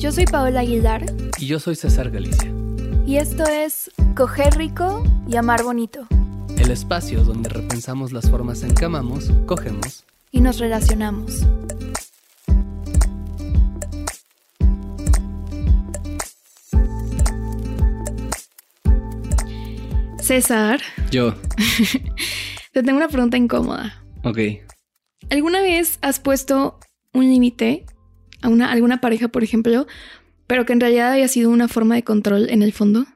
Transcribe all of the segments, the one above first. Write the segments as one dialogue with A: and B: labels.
A: Yo soy Paola Aguilar.
B: Y yo soy César Galicia.
A: Y esto es Coger Rico y Amar Bonito.
B: El espacio donde repensamos las formas en que amamos, cogemos
A: y nos relacionamos. César.
B: Yo.
A: Te tengo una pregunta incómoda.
B: Ok.
A: ¿Alguna vez has puesto un límite a una, alguna pareja, por ejemplo, pero que en realidad haya sido una forma de control en el fondo?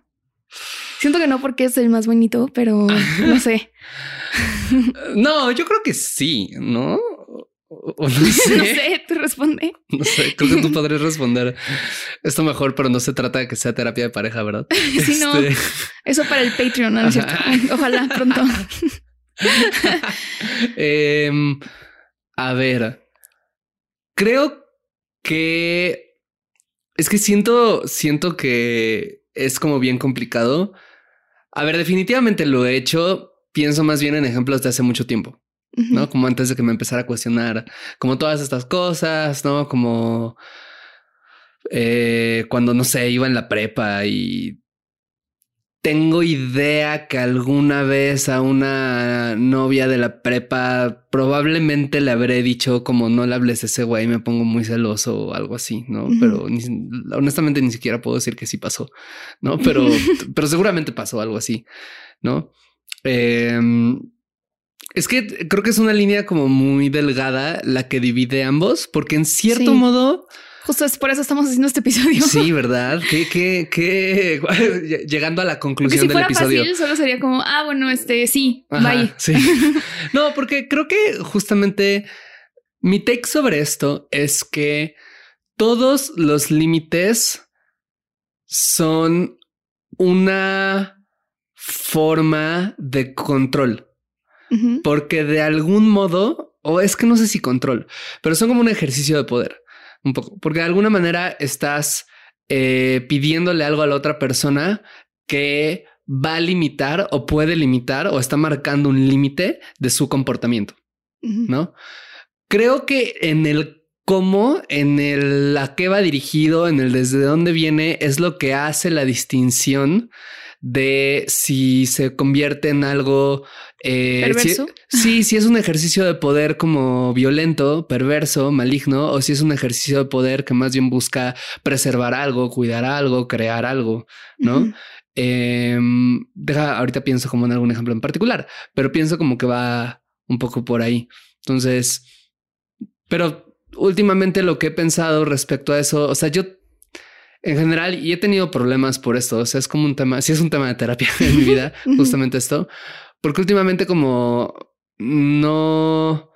A: Siento que no porque es el más bonito, pero no sé.
B: no, yo creo que sí, ¿no?
A: no, sé. no sé, tú responde.
B: No sé, creo que tú podrías responder esto mejor, pero no se trata de que sea terapia de pareja, ¿verdad?
A: Sí, no. Este, eso para el Patreon, ¿no? es cierto? Ojalá pronto.
B: Em, a ver, creo que es que siento, siento que es como bien complicado. A ver, definitivamente lo he hecho. Pienso más bien en ejemplos de hace mucho tiempo, ¿no? Como antes de que me empezara a cuestionar, como todas estas cosas, ¿no? Como eh, cuando, no sé, iba en la prepa y tengo idea que alguna vez a una novia de la prepa probablemente le habré dicho como no le hables a ese güey, me pongo muy celoso o algo así, ¿no? Pero honestamente ni siquiera puedo decir que sí pasó, ¿no? Pero, pero seguramente pasó algo así, ¿no? Em, es que creo que es una línea como muy delgada la que divide ambos, porque en cierto modo
A: Justo es por eso estamos haciendo este episodio.
B: Sí, ¿verdad? Que, que, que llegando a la conclusión
A: si
B: del fuera episodio.
A: Fácil, solo sería como, ah, bueno, este sí, bye.
B: Sí. No, porque creo que justamente mi take sobre esto es que todos los límites son una forma de control. Porque de algún modo, o es que no sé si control, pero son como un ejercicio de poder un poco, porque de alguna manera estás eh, pidiéndole algo a la otra persona que va a limitar o puede limitar o está marcando un límite de su comportamiento, ¿no? Creo que en el cómo, en el a qué va dirigido, en el desde dónde viene, es lo que hace la distinción de si se convierte en algo
A: eh, perverso.
B: sí, si es un ejercicio de poder como violento, perverso, maligno, o si es un ejercicio de poder que más bien busca preservar algo, cuidar algo, crear algo, ¿no? Em, deja, ahorita pienso como en algún ejemplo en particular, pero pienso como que va un poco por ahí. Entonces, pero últimamente lo que he pensado respecto a eso, o sea, yo en general, y he tenido problemas por esto. O sea, es como un tema, si es un tema de terapia en mi vida, justamente esto, porque últimamente como no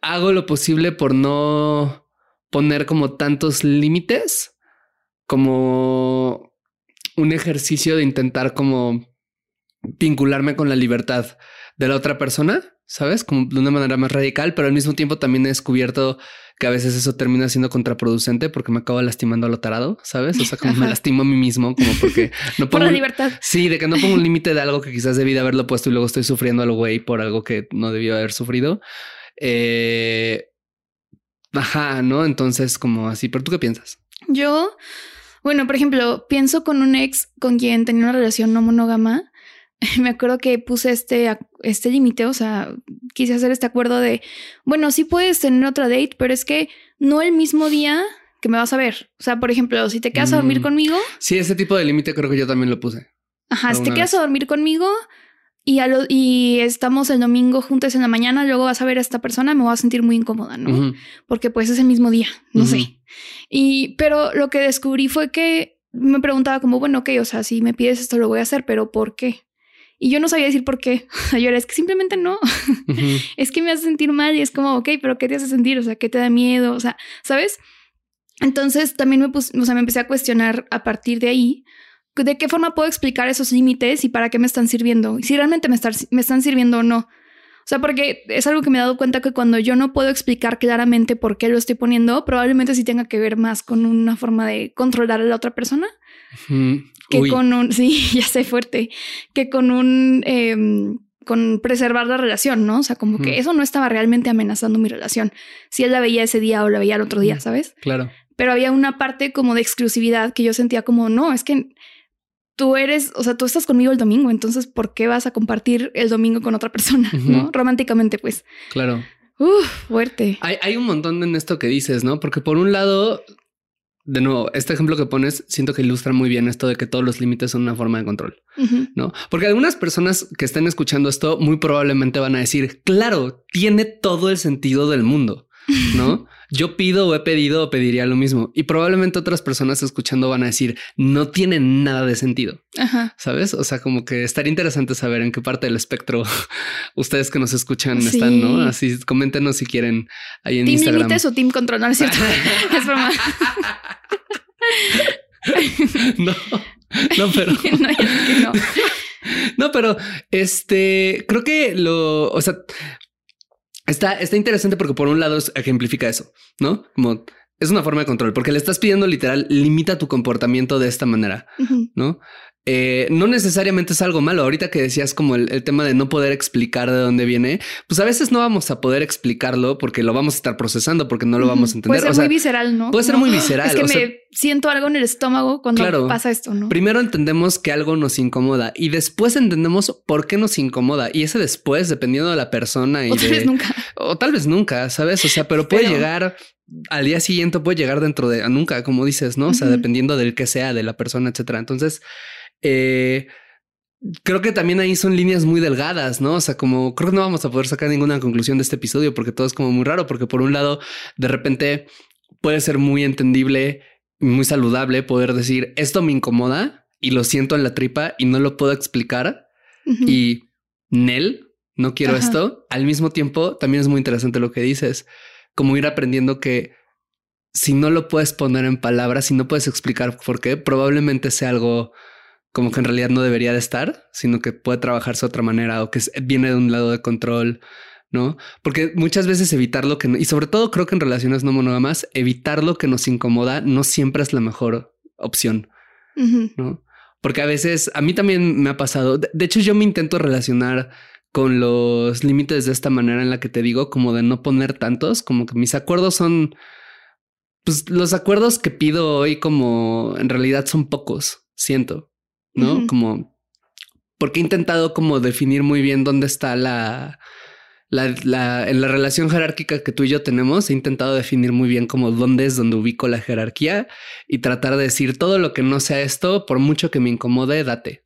B: hago lo posible por no poner como tantos límites como un ejercicio de intentar como vincularme con la libertad de la otra persona, ¿sabes? Como de una manera más radical, pero al mismo tiempo también he descubierto que a veces eso termina siendo contraproducente porque me acabo lastimando a lo tarado, ¿sabes? O sea, como me lastimo a mí mismo, como porque no
A: pongo... Por la libertad.
B: Sí, de que no pongo un límite de algo que quizás debí de haberlo puesto y luego estoy sufriendo a lo güey por algo que no debió haber sufrido. Eh... Ajá, ¿no? Entonces, como así, pero ¿tú qué piensas?
A: Yo, bueno, por ejemplo, pienso con un ex con quien tenía una relación no monógama me acuerdo que puse este, este límite, o sea, quise hacer este acuerdo de, bueno, sí puedes tener otra date, pero es que no el mismo día que me vas a ver. O sea, por ejemplo, si te quedas a dormir mm. conmigo.
B: Sí, ese tipo de límite creo que yo también lo puse.
A: Ajá, si te quedas a dormir conmigo y, y estamos el domingo juntos en la mañana, luego vas a ver a esta persona, me voy a sentir muy incómoda, ¿no? Porque pues es el mismo día, no sé. Y, pero lo que descubrí fue que me preguntaba como, bueno, ok, o sea, si me pides esto lo voy a hacer, pero ¿por qué? Y yo no sabía decir por qué. Yo era, es que simplemente no. es que me hace sentir mal y es como, ok, pero ¿qué te hace sentir? O sea, ¿qué te da miedo? O sea, ¿sabes? Entonces también me puse, o sea, me empecé a cuestionar a partir de ahí de qué forma puedo explicar esos límites y para qué me están sirviendo. Y si realmente me, me están sirviendo o no. O sea, porque es algo que me he dado cuenta que cuando yo no puedo explicar claramente por qué lo estoy poniendo, probablemente sí tenga que ver más con una forma de controlar a la otra persona que con un, sí, ya sé fuerte, que con un, em, con preservar la relación, ¿no? O sea, como que eso no estaba realmente amenazando mi relación. Si él la veía ese día o la veía el otro día, ¿sabes?
B: Claro.
A: pero había una parte como de exclusividad que yo sentía como, no, es que tú eres, o sea, tú estás conmigo el domingo, entonces, ¿por qué vas a compartir el domingo con otra persona? ¿No? Románticamente, pues.
B: Claro.
A: Uf, fuerte.
B: Hay, hay un montón en esto que dices, ¿no? Porque por un lado, de nuevo, este ejemplo que pones, siento que ilustra muy bien esto de que todos los límites son una forma de control, ¿no? Porque algunas personas que estén escuchando esto muy probablemente van a decir, claro, tiene todo el sentido del mundo, ¿no? Yo pido o he pedido o pediría lo mismo. Y probablemente otras personas escuchando van a decir, no tiene nada de sentido. ¿Sabes? O sea, como que estaría interesante saber en qué parte del espectro ustedes que nos escuchan están, ¿no? Así, coméntenos si quieren ahí en
A: ¿Team
B: Instagram.
A: límites o team control? No, es cierto. es broma.
B: no, no, pero...
A: no, no.
B: no, pero este, creo que lo, o sea, Está, está interesante porque por un lado ejemplifica eso, ¿no? Como es una forma de control, porque le estás pidiendo literal, limita tu comportamiento de esta manera, ¿no? Eh, no necesariamente es algo malo. Ahorita que decías como el, tema de no poder explicar de dónde viene, pues a veces no vamos a poder explicarlo porque lo vamos a estar procesando, porque no lo vamos a entender.
A: Puede ser muy visceral, ¿no?
B: Puede ser muy visceral.
A: Es que me siento algo en el estómago cuando pasa esto, ¿no?
B: Primero entendemos que algo nos incomoda y después entendemos por qué nos incomoda. Y ese después, dependiendo de la persona y
A: o tal vez nunca.
B: O tal vez nunca, ¿sabes? O sea, pero puede llegar al día siguiente, puede llegar dentro de nunca, como dices, ¿no? O sea, dependiendo del que sea, de la persona, etcétera. Entonces, eh, creo que también ahí son líneas muy delgadas, ¿no? O sea, como creo que no vamos a poder sacar ninguna conclusión de este episodio porque todo es como muy raro, porque por un lado, de repente puede ser muy entendible, muy saludable poder decir, esto me incomoda y lo siento en la tripa y no lo puedo explicar y Nel, no quiero esto. Al mismo tiempo, también es muy interesante lo que dices, como ir aprendiendo que si no lo puedes poner en palabras, si no puedes explicar por qué, probablemente sea algo como que en realidad no debería de estar, sino que puede trabajarse de otra manera o que viene de un lado de control, ¿no? Porque muchas veces evitar lo que, y sobre todo creo que en relaciones no monógamas, evitar lo que nos incomoda no siempre es la mejor opción, ¿no? Porque a veces, a mí también me ha pasado, de, hecho yo me intento relacionar con los límites de esta manera en la que te digo, como de no poner tantos, como que mis acuerdos son, pues los acuerdos que pido hoy como en realidad son pocos, siento. ¿no? Como, porque he intentado como definir muy bien dónde está la, la, la, en la relación jerárquica que tú y yo tenemos, he intentado definir muy bien como dónde es donde ubico la jerarquía y tratar de decir todo lo que no sea esto, por mucho que me incomode, date,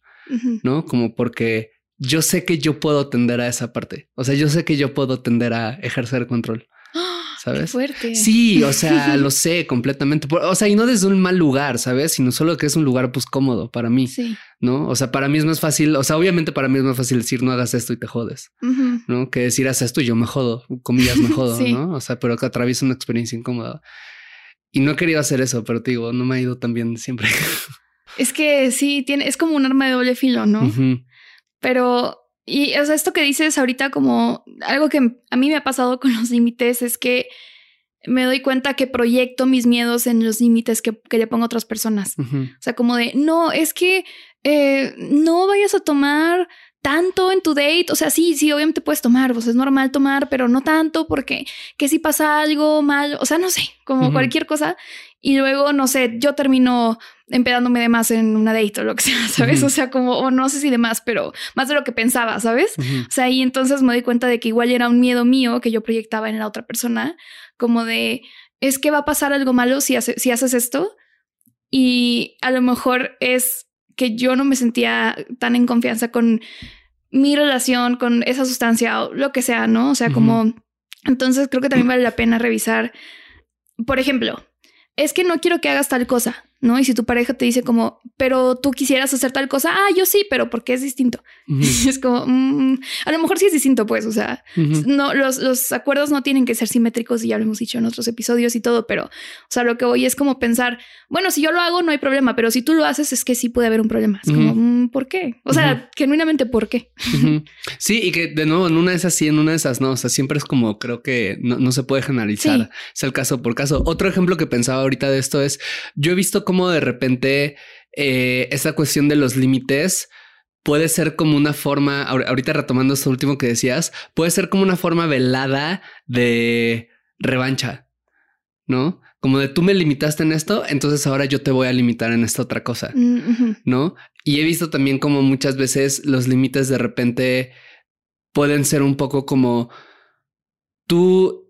B: ¿no? Como porque yo sé que yo puedo tender a esa parte. O sea, yo sé que yo puedo tender a ejercer control. ¿Sabes?
A: fuerte.
B: Sí, o sea, lo sé completamente. O sea, y no desde un mal lugar, ¿sabes? Sino solo que es un lugar pues cómodo para mí. Sí. ¿No? O sea, para mí es más fácil, o sea, obviamente para mí es más fácil decir no hagas esto y te jodes, ¿no? Que decir haz esto y yo me jodo, comillas me jodo, ¿no? O sea, pero que atravieso una experiencia incómoda. Y no he querido hacer eso, pero te digo, no me ha ido tan bien siempre.
A: Es que sí, tiene, es como un arma de doble filo, ¿no? Pero y o sea, esto que dices ahorita como algo que a mí me ha pasado con los límites es que me doy cuenta que proyecto mis miedos en los límites que, que, le pongo a otras personas. O sea, como de, no, es que eh, no vayas a tomar tanto en tu date. O sea, sí, sí, obviamente puedes tomar, pues es normal tomar, pero no tanto porque que si pasa algo mal, o sea, no sé, como cualquier cosa. Y luego, no sé, yo termino empedándome de más en una date o lo que sea, ¿sabes? O sea, como, o no sé si de más, pero más de lo que pensaba, ¿sabes? O sea, y entonces me doy cuenta de que igual era un miedo mío que yo proyectaba en la otra persona, como de, es que va a pasar algo malo si, si haces esto. Y a lo mejor es que yo no me sentía tan en confianza con mi relación, con esa sustancia o lo que sea, ¿no? O sea, como, entonces creo que también vale la pena revisar, por ejemplo, es que no quiero que hagas tal cosa. ¿No? Y si tu pareja te dice como, pero tú quisieras hacer tal cosa, ah, yo sí, pero porque es distinto. es como, mm, a lo mejor sí es distinto, pues, o sea, no, los, los acuerdos no tienen que ser simétricos y ya lo hemos dicho en otros episodios y todo, pero, o sea, lo que voy es como pensar, bueno, si yo lo hago no hay problema, pero si tú lo haces es que sí puede haber un problema. Es como, mm, ¿por qué? O sea, genuinamente, ¿por qué?
B: sí, y que de nuevo, en una de esas sí, en una de esas no, o sea, siempre es como, creo que no, se puede generalizar, es el caso por caso. Otro ejemplo que pensaba ahorita de esto es, yo he visto como de repente eh, esa cuestión de los límites puede ser como una forma, ahorita retomando esto último que decías, puede ser como una forma velada de revancha, ¿no? Como de tú me limitaste en esto, entonces ahora yo te voy a limitar en esta otra cosa,
A: Mm,
B: ¿no? Y he visto también como muchas veces los límites de repente pueden ser un poco como tú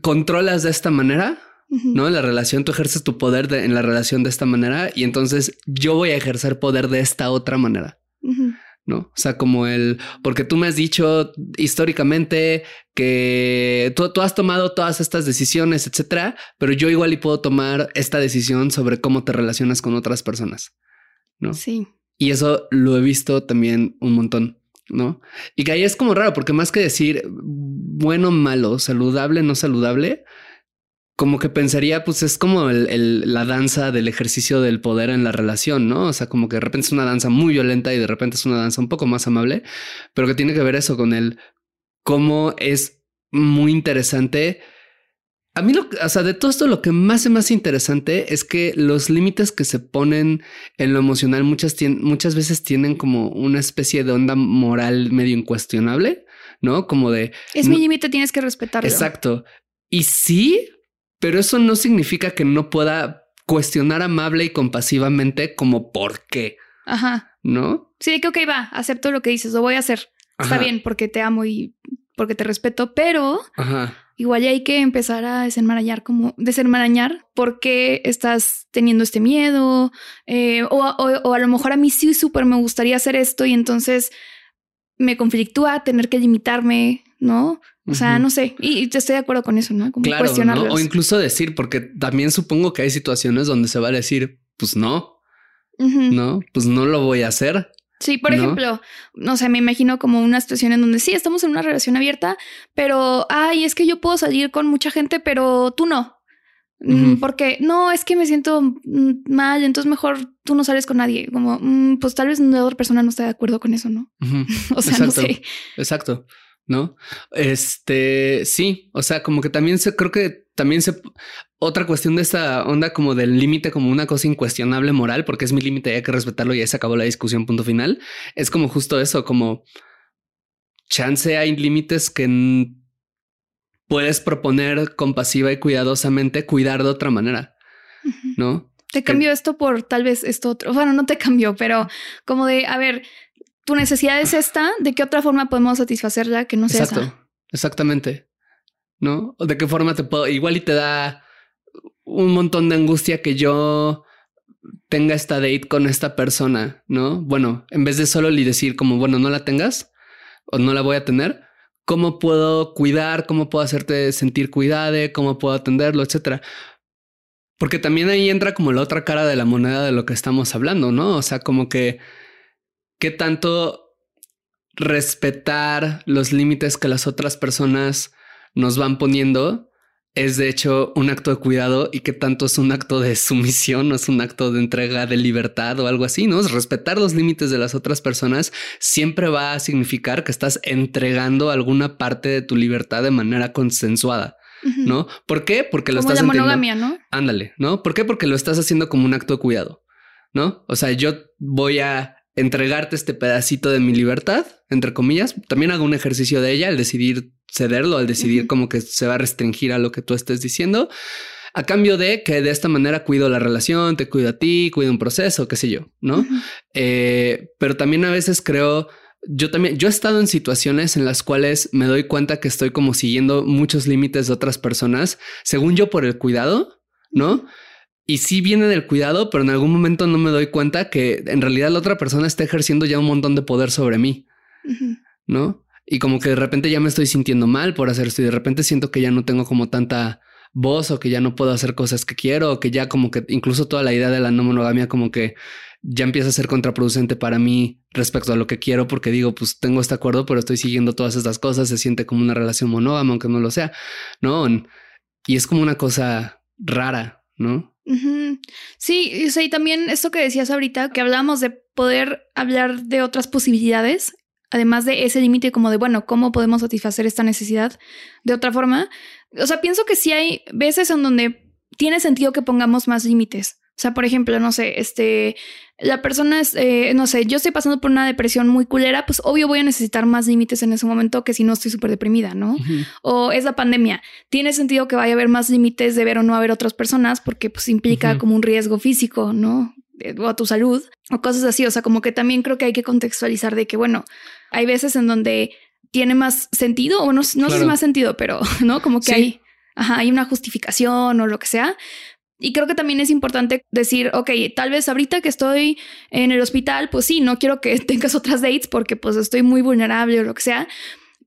B: controlas de esta manera, ¿no? En la relación, tú ejerces tu poder en la relación de esta manera y entonces yo voy a ejercer poder de esta otra manera. ¿no? O sea, como el, porque tú me has dicho históricamente que tú, tú, has tomado todas estas decisiones, etcétera, pero yo igual y puedo tomar esta decisión sobre cómo te relacionas con otras personas, ¿no?
A: Sí.
B: Y eso lo he visto también un montón, ¿no? Y que ahí es como raro, porque más que decir bueno, malo, saludable, no saludable, como que pensaría, pues es como el, el, la danza del ejercicio del poder en la relación, ¿no? O sea, como que de repente es una danza muy violenta y de repente es una danza un poco más amable, pero que tiene que ver eso con el cómo es muy interesante. A mí, lo, o sea, de todo esto, lo que más es más interesante es que los límites que se ponen en lo emocional muchas, muchas veces tienen como una especie de onda moral medio incuestionable, ¿no? Como de...
A: Es mi límite, tienes que respetarlo.
B: Exacto. Y sí, pero eso no significa que no pueda cuestionar amable y compasivamente como por qué.
A: Ajá.
B: ¿No?
A: Sí, que, ok, va, acepto lo que dices, lo voy a hacer. Está bien porque te amo y porque te respeto, pero
B: Ajá.
A: igual hay que empezar a desenmarañar como desenmarañar por qué estás teniendo este miedo eh, o, o, o, a lo mejor a mí sí súper me gustaría hacer esto y entonces me conflictúa tener que limitarme, ¿no? O sea, uh -huh. no sé, y te estoy de acuerdo con eso, ¿no? Como
B: claro, ¿no? O incluso decir, porque también supongo que hay situaciones donde se va a decir, pues no, uh -huh. no, pues no lo voy a hacer.
A: Sí, por ¿no? ejemplo, no sé, me imagino como una situación en donde sí, estamos en una relación abierta, pero, ay, es que yo puedo salir con mucha gente, pero tú no. Uh -huh. Porque no, es que me siento mm, mal, entonces mejor tú no sales con nadie. Como, mm, pues tal vez la otra persona no esté de acuerdo con eso, ¿no? o sea,
B: Exacto.
A: no sé.
B: Exacto. ¿No? Este, sí, o sea, como que también se, creo que también se, otra cuestión de esta onda como del límite como una cosa incuestionable moral, porque es mi límite, hay que respetarlo y ahí se acabó la discusión, punto final, es como justo eso, como chance hay límites que puedes proponer compasiva y cuidadosamente cuidar de otra manera, ¿no?
A: Te cambió esto por tal vez esto otro, bueno, no te cambió, pero como de, a ver, tu necesidad es esta, ¿de qué otra forma podemos satisfacerla que no sea
B: Exacto, exactamente. ¿No? ¿O de qué forma te puedo? Igual y te da un montón de angustia que yo tenga esta date con esta persona, ¿no? Bueno, en vez de solo y decir como, bueno, no la tengas o no la voy a tener, ¿cómo puedo cuidar? ¿Cómo puedo hacerte sentir cuidade? ¿Cómo puedo atenderlo? Etcétera. Porque también ahí entra como la otra cara de la moneda de lo que estamos hablando, ¿no? O sea, como que qué tanto respetar los límites que las otras personas nos van poniendo es de hecho un acto de cuidado y qué tanto es un acto de sumisión o es un acto de entrega de libertad o algo así, ¿no? Respetar los límites de las otras personas siempre va a significar que estás entregando alguna parte de tu libertad de manera consensuada. Uh -huh. ¿No? ¿Por qué? Porque lo
A: como
B: estás
A: la monogamia. ¿no?
B: Ándale, ¿no? ¿Por qué? Porque lo estás haciendo como un acto de cuidado, ¿no? O sea, yo voy a entregarte este pedacito de mi libertad, entre comillas. También hago un ejercicio de ella al decidir cederlo, al decidir uh -huh. como que se va a restringir a lo que tú estés diciendo, a cambio de que de esta manera cuido la relación, te cuido a ti, cuido un proceso, qué sé yo, ¿no? Uh -huh. eh, pero también a veces creo, yo también, yo he estado en situaciones en las cuales me doy cuenta que estoy como siguiendo muchos límites de otras personas, según yo por el cuidado, ¿no? Y sí viene del cuidado, pero en algún momento no me doy cuenta que en realidad la otra persona está ejerciendo ya un montón de poder sobre mí, uh -huh. ¿no? Y como que de repente ya me estoy sintiendo mal por hacer esto y de repente siento que ya no tengo como tanta voz o que ya no puedo hacer cosas que quiero o que ya como que incluso toda la idea de la no monogamia como que ya empieza a ser contraproducente para mí respecto a lo que quiero porque digo pues tengo este acuerdo pero estoy siguiendo todas estas cosas se siente como una relación monógama aunque no lo sea no y es como una cosa rara no
A: Sí, o sea, y también esto que decías ahorita, que hablábamos de poder hablar de otras posibilidades, además de ese límite como de, bueno, ¿cómo podemos satisfacer esta necesidad de otra forma? O sea, pienso que sí hay veces en donde tiene sentido que pongamos más límites. O sea, por ejemplo, no sé, este, la persona es, eh, no sé, yo estoy pasando por una depresión muy culera, pues obvio voy a necesitar más límites en ese momento que si no estoy súper deprimida, ¿no? O es la pandemia. Tiene sentido que vaya a haber más límites de ver o no a ver otras personas porque pues implica como un riesgo físico, ¿no? O a tu salud o cosas así. O sea, como que también creo que hay que contextualizar de que, bueno, hay veces en donde tiene más sentido o no, no sé si más sentido, pero, ¿no? Como que hay, ajá, hay una justificación o lo que sea y creo que también es importante decir, ok, tal vez ahorita que estoy en el hospital, pues sí, no quiero que tengas otras dates porque pues estoy muy vulnerable o lo que sea.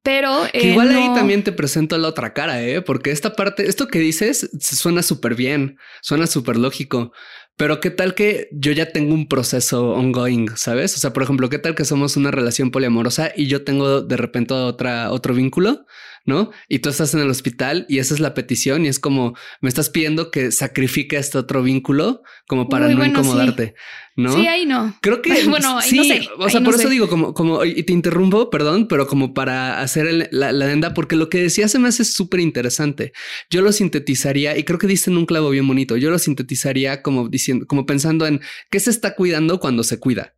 A: Pero
B: eh, igual ahí también te presento la otra cara, ¿eh? Porque esta parte, esto que dices suena súper bien, suena súper lógico. Pero qué tal que yo ya tengo un proceso ongoing, ¿sabes? O sea, por ejemplo, qué tal que somos una relación poliamorosa y yo tengo de repente otra, otro vínculo ¿no? Y tú estás en el hospital y esa es la petición y es como me estás pidiendo que sacrifique este otro vínculo como para no incomodarte, ¿no?
A: Sí, ahí no.
B: Creo que bueno, sí, no sé, o sea, por eso digo como como y te interrumpo, perdón, pero como para hacer la, la porque lo que decía se me hace súper interesante. Yo lo sintetizaría y creo que diste en un clavo bien bonito. Yo lo sintetizaría como diciendo, como pensando en qué se está cuidando cuando se cuida,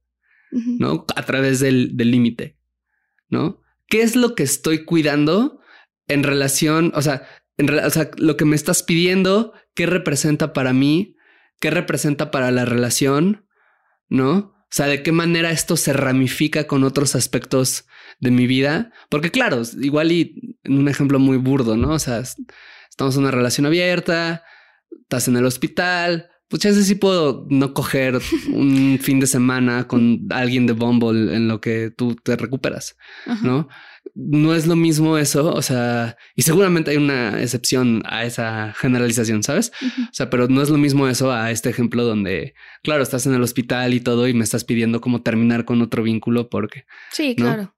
B: ¿no? A través del límite, ¿no? ¿Qué es lo que estoy cuidando en relación, o sea, en, o sea, lo que me estás pidiendo, qué representa para mí, qué representa para la relación, ¿no? O sea, de qué manera esto se ramifica con otros aspectos de mi vida. Porque claro, igual y en un ejemplo muy burdo, ¿no? O sea, estamos en una relación abierta, estás en el hospital, pues ya sé si puedo no coger un fin de semana con alguien de Bumble en lo que tú te recuperas, ¿no? No es lo mismo eso, o sea, y seguramente hay una excepción a esa generalización, ¿sabes? O sea, pero no es lo mismo eso a este ejemplo donde, claro, estás en el hospital y todo y me estás pidiendo cómo terminar con otro vínculo porque...
A: Sí, claro.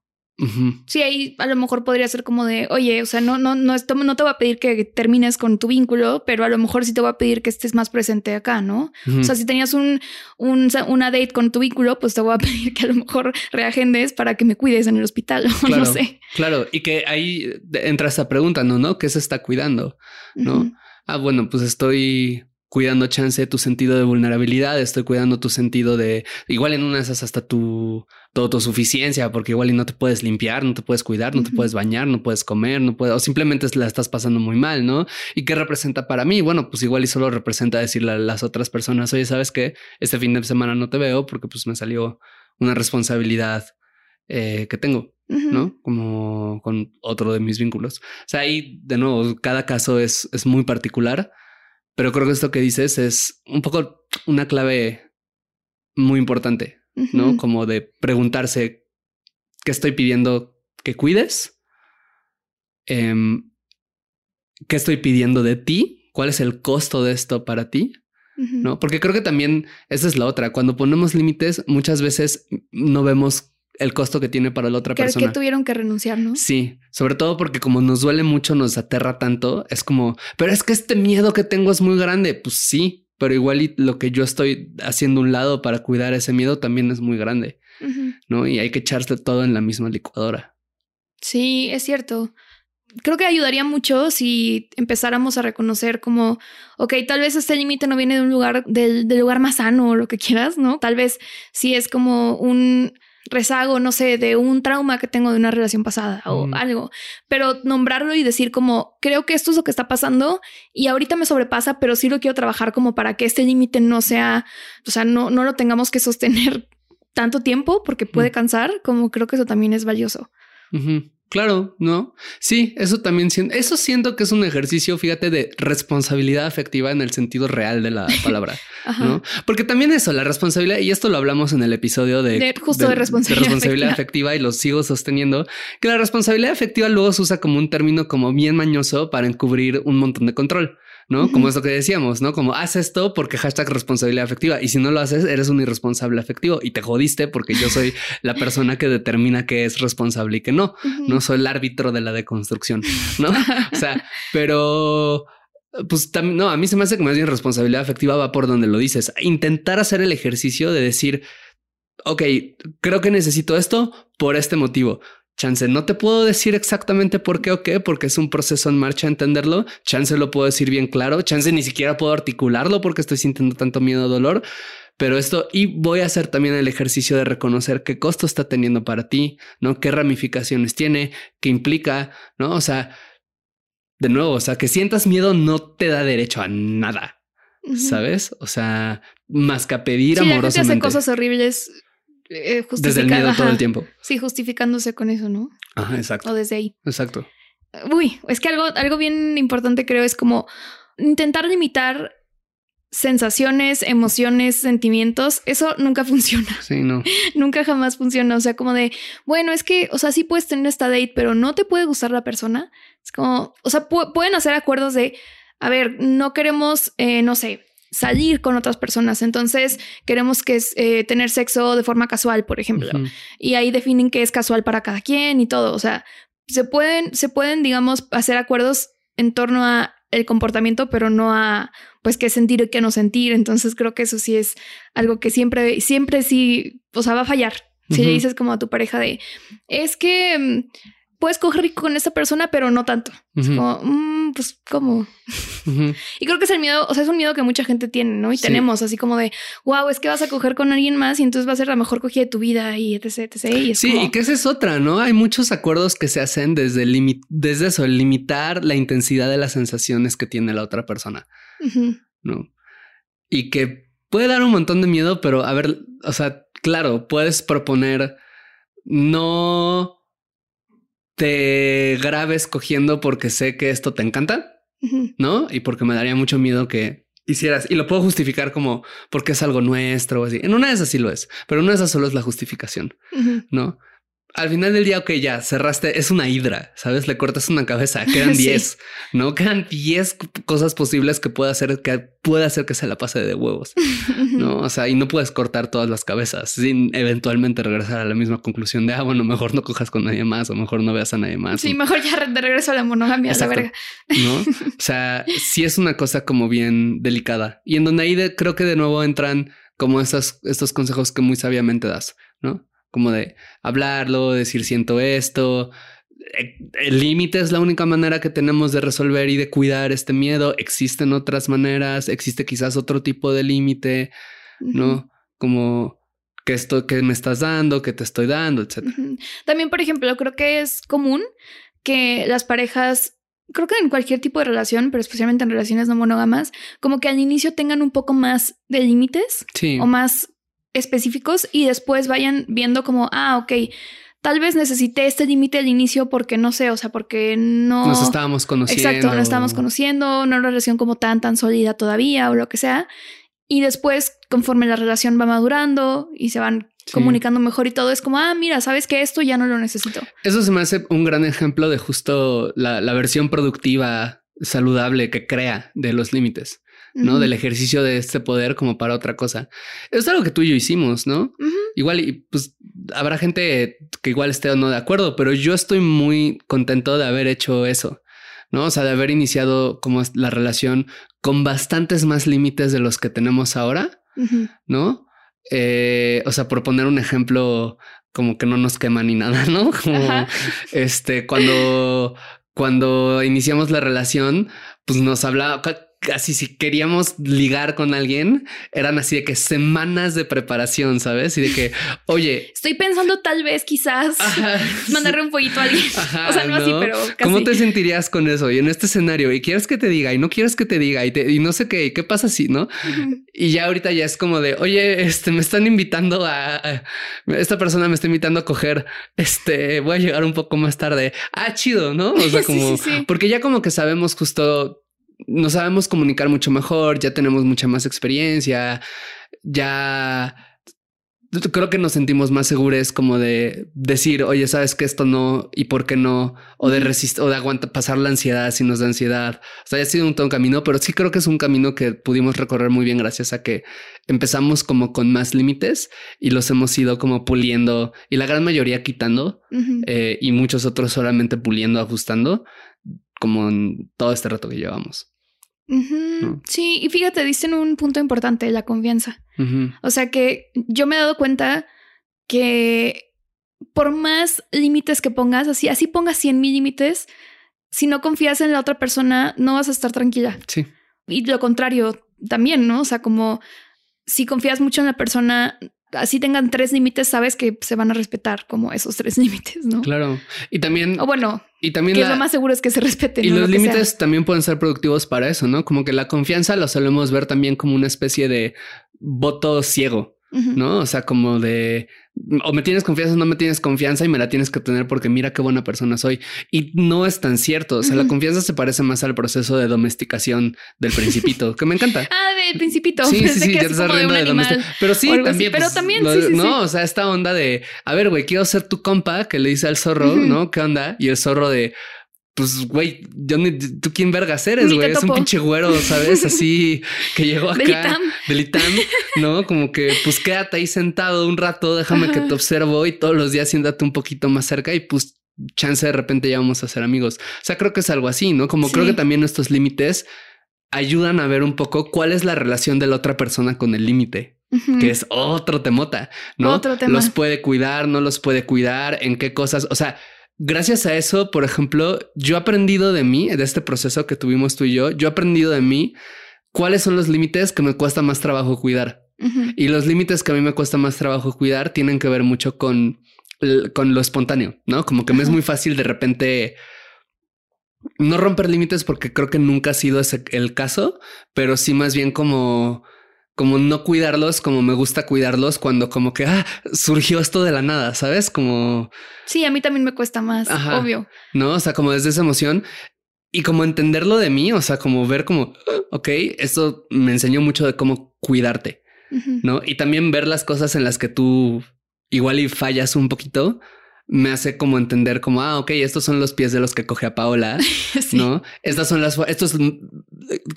A: Sí, ahí a lo mejor podría ser como de, oye, o sea, no, no, no, esto, no te voy a pedir que termines con tu vínculo, pero a lo mejor sí te voy a pedir que estés más presente acá, ¿no? O sea, si tenías un, un, una date con tu vínculo, pues te voy a pedir que a lo mejor reagendes para que me cuides en el hospital,
B: claro,
A: no sé.
B: Claro, y que ahí entra esta pregunta, ¿no? ¿No? ¿Qué se está cuidando? ¿No? Ah, bueno, pues estoy cuidando chance tu sentido de vulnerabilidad, estoy cuidando tu sentido de igual en una de esas hasta tu, autosuficiencia, porque igual y no te puedes limpiar, no te puedes cuidar, no te puedes bañar, no puedes comer, no puedes, o simplemente la estás pasando muy mal, ¿no? ¿Y qué representa para mí? Bueno, pues igual y solo representa decirle a las otras personas, oye, ¿sabes qué? Este fin de semana no te veo porque pues me salió una responsabilidad eh, que tengo. ¿no? Como con otro de mis vínculos. O sea, ahí de nuevo, cada caso es, es muy particular, pero creo que esto que dices es un poco una clave muy importante, ¿no? Como de preguntarse qué estoy pidiendo que cuides, em, qué estoy pidiendo de ti, cuál es el costo de esto para ti, ¿no? Porque creo que también esa es la otra. Cuando ponemos límites, muchas veces no vemos el costo que tiene para la otra persona.
A: Que tuvieron que renunciar, ¿no?
B: Sí, sobre todo porque como nos duele mucho, nos aterra tanto, es como, pero es que este miedo que tengo es muy grande. Pues sí, pero igual lo que yo estoy haciendo un lado para cuidar ese miedo también es muy grande, ¿no? Y hay que echarse todo en la misma licuadora.
A: Sí, es cierto. Creo que ayudaría mucho si empezáramos a reconocer como, ok, tal vez este límite no viene de un lugar, del, del lugar más sano o lo que quieras, ¿no? Tal vez si es como un rezago, no sé, de un trauma que tengo de una relación pasada o algo, pero nombrarlo y decir como, creo que esto es lo que está pasando y ahorita me sobrepasa, pero sí lo quiero trabajar como para que este límite no sea, o sea, no, no lo tengamos que sostener tanto tiempo porque puede cansar, como creo que eso también es valioso.
B: Claro, ¿no? Sí, eso también siento, eso siento que es un ejercicio, fíjate, de responsabilidad afectiva en el sentido real de la palabra, ¿no? Porque también eso, la responsabilidad, y esto lo hablamos en el episodio de,
A: justo de, responsabilidad,
B: afectiva. y lo sigo sosteniendo, que la responsabilidad afectiva luego se usa como un término como bien mañoso para encubrir un montón de control. ¿No? Como esto que decíamos, ¿no? Como haz esto porque hashtag responsabilidad afectiva y si no lo haces eres un irresponsable afectivo y te jodiste porque yo soy la persona que determina que es responsable y que no, no soy el árbitro de la deconstrucción, ¿no? o sea, pero pues también, no, a mí se me hace que más bien responsabilidad afectiva va por donde lo dices, intentar hacer el ejercicio de decir, ok, creo que necesito esto por este motivo Chance, no te puedo decir exactamente por qué o qué, porque es un proceso en marcha entenderlo. Chance lo puedo decir bien claro. Chance ni siquiera puedo articularlo porque estoy sintiendo tanto miedo o dolor. Pero esto, y voy a hacer también el ejercicio de reconocer qué costo está teniendo para ti, ¿no? Qué ramificaciones tiene, qué implica, ¿no? O sea, de nuevo, o sea, que sientas miedo no te da derecho a nada, ¿sabes? O sea, más que a pedir
A: sí,
B: amorosamente.
A: La gente hace cosas horribles eh,
B: desde el miedo todo el tiempo.
A: Sí, justificándose con eso, ¿no?
B: Ajá, exacto.
A: O desde ahí.
B: Exacto.
A: Uy, es que algo, algo bien importante creo es como intentar limitar sensaciones, emociones, sentimientos, eso nunca funciona.
B: Sí, no.
A: nunca jamás funciona. O sea, como de, bueno, es que, o sea, sí puedes tener esta date, pero no te puede gustar la persona. Es como, o sea, pueden hacer acuerdos de, a ver, no queremos, eh, no sé, salir con otras personas. Entonces queremos que es eh, tener sexo de forma casual, por ejemplo. Y ahí definen qué es casual para cada quien y todo. O sea, se pueden, se pueden, digamos, hacer acuerdos en torno a el comportamiento, pero no a pues qué sentir y qué no sentir. Entonces creo que eso sí es algo que siempre, siempre sí, o sea, va a fallar. Si le dices como a tu pareja de, es que mm, puedes coger rico con esta persona, pero no tanto. Es como, mm, pues, ¿cómo? Y creo que es el miedo, o sea, es un miedo que mucha gente tiene, ¿no? Y tenemos así como de, wow, es que vas a coger con alguien más y entonces va a ser la mejor cogida de tu vida y etc, etc. Y
B: sí, y que esa es otra, ¿no? Hay muchos acuerdos que se hacen desde, desde eso, limitar la intensidad de las sensaciones que tiene la otra persona, ¿no? Y que puede dar un montón de miedo, pero a ver, o sea, claro, puedes proponer no te grabes cogiendo porque sé que esto te encanta, ¿no? Y porque me daría mucho miedo que hicieras. Y lo puedo justificar como porque es algo nuestro o así. En una de esas sí lo es, pero una de esas solo es la justificación, ¿no? Al final del día, ok, ya cerraste, es una hidra, ¿sabes? Le cortas una cabeza, quedan 10, ¿no? Quedan 10 cosas posibles que pueda hacer que puede hacer que se la pase de huevos, ¿no? O sea, y no puedes cortar todas las cabezas sin eventualmente regresar a la misma conclusión de, ah, bueno, mejor no cojas con nadie más o mejor no veas a nadie más.
A: Sí, mejor ya de regreso a la monogamia, a la verga.
B: ¿No? O sea, sí es una cosa como bien delicada y en donde ahí creo que de nuevo entran como estos, estos consejos que muy sabiamente das, ¿no? Como de hablarlo, decir siento esto. Eh, el límite es la única manera que tenemos de resolver y de cuidar este miedo. Existen otras maneras, existe quizás otro tipo de límite, ¿no? Como que esto que me estás dando, que te estoy dando, etcétera.
A: También, por ejemplo, creo que es común que las parejas creo que en cualquier tipo de relación, pero especialmente en relaciones no monógamas, como que al inicio tengan un poco más de límites o más específicos y después vayan viendo como, ah, ok, tal vez necesité este límite al inicio porque no sé, o sea, porque no...
B: Nos estábamos conociendo.
A: Exacto, no estábamos conociendo, una relación como tan, tan sólida todavía o lo que sea. Y después, conforme la relación va madurando y se van comunicando mejor y todo, es como, ah, mira, sabes que esto ya no lo necesito.
B: Eso se me hace un gran ejemplo de justo la, la versión productiva saludable que crea de los límites. ¿No? Del ejercicio de este poder como para otra cosa. Es algo que tú y yo hicimos, ¿no? Igual, y pues habrá gente que igual esté o no de acuerdo, pero yo estoy muy contento de haber hecho eso, ¿no? O sea, de haber iniciado como la relación con bastantes más límites de los que tenemos ahora, ¿no? Eh, o sea, por poner un ejemplo como que no nos quema ni nada, ¿no? Como este, cuando, cuando iniciamos la relación, pues nos hablaba, Casi si queríamos ligar con alguien, eran así de que semanas de preparación, ¿sabes? Y de que, oye.
A: Estoy pensando tal vez quizás mandarle un pollito a alguien. o sea, no, así, pero
B: ¿Cómo te sentirías con eso? Y en este escenario, y quieres que te diga, y no quieres que te diga, y, y no sé qué, ¿qué pasa si, no? Y ya ahorita ya es como de, oye, este, me están invitando a, esta persona me está invitando a coger, este, voy a llegar un poco más tarde. Ah, chido, ¿no? O sea, como, porque ya como que sabemos justo nos sabemos comunicar mucho mejor, ya tenemos mucha más experiencia, ya creo que nos sentimos más seguros como de decir, oye, sabes que esto no y por qué no, o de resistir o de aguantar, pasar la ansiedad si nos da ansiedad. O sea, ha sido un todo camino, pero sí creo que es un camino que pudimos recorrer muy bien gracias a que empezamos como con más límites y los hemos ido como puliendo y la gran mayoría quitando eh, y muchos otros solamente puliendo, ajustando como en todo este rato que llevamos.
A: Sí, y fíjate, dicen un punto importante, la confianza. O sea que yo me he dado cuenta que por más límites que pongas, así, así pongas 100 mil límites, si no confías en la otra persona, no vas a estar tranquila.
B: Sí.
A: Y lo contrario también, ¿no? O sea, como si confías mucho en la persona, así tengan tres límites, sabes que se van a respetar como esos tres límites, ¿no?
B: Claro. Y también.
A: O bueno,
B: y también
A: que lo más seguro es que se respeten.
B: Y los límites también pueden ser productivos para eso, ¿no? Como que la confianza lo solemos ver también como una especie de voto ciego, ¿no? O sea, como de o me tienes confianza o no me tienes confianza y me la tienes que tener porque mira qué buena persona soy. Y no es tan cierto. O sea, la confianza se parece más al proceso de domesticación del principito, que me encanta.
A: ah, del principito.
B: Sí, sí, sí, ya te estás riendo de, domesticación. Pero sí, también.
A: Pero
B: pues,
A: también, sí, sí,
B: No, o sea, esta onda de, a ver, güey, quiero ser tu compa que le dice al zorro, ¿no? ¿Qué onda? Y el zorro de, pues, güey, yo ni, tú quién vergas eres, güey. Es un pinche güero, ¿sabes? Así que llegó acá. Del ITAM. ¿no? Como que, pues, quédate ahí sentado un rato, déjame que te observo y todos los días siéntate un poquito más cerca y pues, chance de repente ya vamos a ser amigos. O sea, creo que es algo así, ¿no? Como creo que también estos límites ayudan a ver un poco cuál es la relación de la otra persona con el límite. Que es otro temota, ¿no?
A: Otro tema.
B: Los puede cuidar, no los puede cuidar, en qué cosas, o sea, gracias a eso, por ejemplo, yo he aprendido de mí, de este proceso que tuvimos tú y yo, yo he aprendido de mí cuáles son los límites que me cuesta más trabajo cuidar. Y los límites que a mí me cuesta más trabajo cuidar tienen que ver mucho con, con lo espontáneo, ¿no? Como que me es muy fácil de repente no romper límites porque creo que nunca ha sido ese el caso, pero sí más bien como como no cuidarlos como me gusta cuidarlos cuando como que ah, surgió esto de la nada, ¿sabes? Como...
A: Sí, a mí también me cuesta más, obvio.
B: No, o sea, como desde esa emoción y como entenderlo de mí, o sea, como ver como, ok, esto me enseñó mucho de cómo cuidarte, ¿no? Y también ver las cosas en las que tú igual y fallas un poquito, me hace como entender como, ah, ok, estos son los pies de los que coge a Paola, ¿no? Estas son las, estos,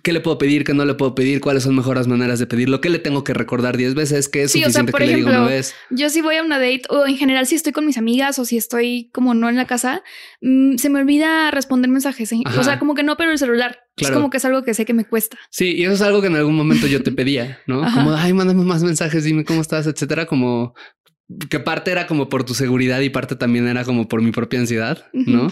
B: ¿qué le puedo pedir? ¿Qué no le puedo pedir? ¿Cuáles son mejores maneras de pedirlo? ¿Qué le tengo que recordar diez veces? ¿Qué es suficiente que le diga una vez?
A: Yo si voy a una date o en general si estoy con mis amigas o si estoy como no en la casa, mm, se me olvida responder mensajes. O sea, como que no, pero el celular. Es como que es algo que sé que me cuesta.
B: Sí, y eso es algo que en algún momento yo te pedía, ¿no? Como, ay, mándame más mensajes, dime cómo estás, etcétera. Como que parte era como por tu seguridad y parte también era como por mi propia ansiedad, ¿no?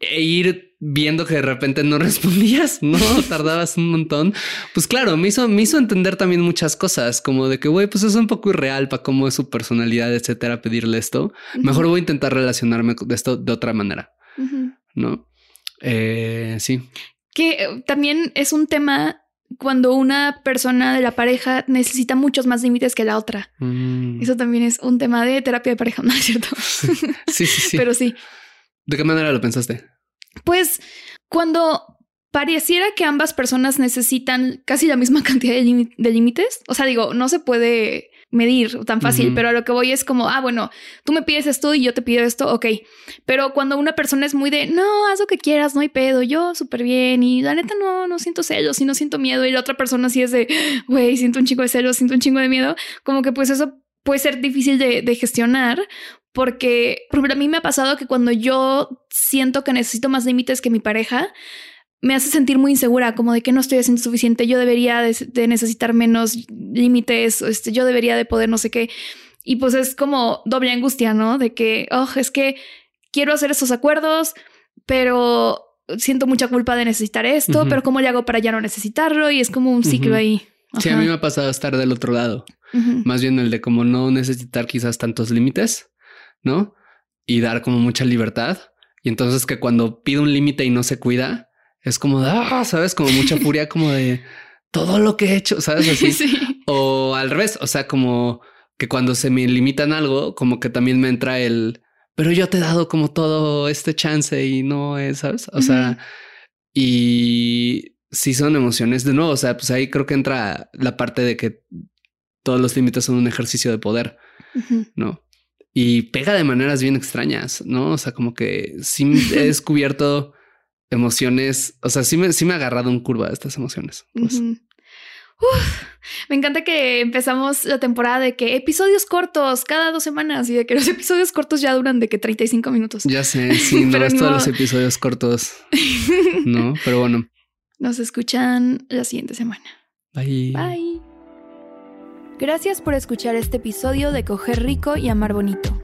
B: E ir viendo que de repente no respondías, no tardabas un montón. Pues claro, me hizo, me hizo entender también muchas cosas, como de que, güey, pues es un poco irreal para cómo es su personalidad, etcétera, pedirle esto. Mejor voy a intentar relacionarme de esto de otra manera, no? Eh, sí.
A: Que eh, también es un tema cuando una persona de la pareja necesita muchos más límites que la otra. Mm. Eso también es un tema de terapia de pareja, ¿no es cierto?
B: Sí, sí, sí.
A: Pero sí.
B: ¿De qué manera lo pensaste?
A: Pues cuando pareciera que ambas personas necesitan casi la misma cantidad de límites, o sea, digo, no se puede medir tan fácil, pero a lo que voy es como, ah, bueno, tú me pides esto y yo te pido esto, ok. Pero cuando una persona es muy de, no, haz lo que quieras, no hay pedo, yo súper bien y la neta no, no siento celos y no siento miedo y la otra persona sí es de, güey, siento un chingo de celos, siento un chingo de miedo, como que pues eso puede ser difícil de, de gestionar porque, por ejemplo, a mí me ha pasado que cuando yo siento que necesito más límites que mi pareja, me hace sentir muy insegura, como de que no estoy haciendo suficiente, yo debería de, necesitar menos límites, este, yo debería de poder no sé qué. Y pues es como doble angustia, ¿no? De que, oh, es que quiero hacer esos acuerdos, pero siento mucha culpa de necesitar esto, pero ¿cómo le hago para ya no necesitarlo? Y es como un ciclo ahí.
B: Sí, a mí me ha pasado estar del otro lado, más bien el de como no necesitar quizás tantos límites, ¿no? Y dar como mucha libertad. Y entonces que cuando pido un límite y no se cuida, es como de, ah, sabes, como mucha furia, como de todo lo que he hecho, sabes así. O al revés, o sea, como que cuando se me limitan algo, como que también me entra el, pero yo te he dado como todo este chance y no es, sabes? O sea, y sí son emociones de nuevo. O sea, pues ahí creo que entra la parte de que todos los límites son un ejercicio de poder, no? Y pega de maneras bien extrañas, no? O sea, como que sí he descubierto emociones, o sea, sí me, sí me ha agarrado un curva estas emociones. Pues.
A: me encanta que empezamos la temporada de que episodios cortos cada dos semanas y de que los episodios cortos ya duran de que 35 minutos.
B: Ya sé, sí, no es todos los episodios cortos. no, pero bueno.
A: Nos escuchan la siguiente semana.
B: Bye.
A: Bye. Gracias por escuchar este episodio de Coger Rico y Amar Bonito.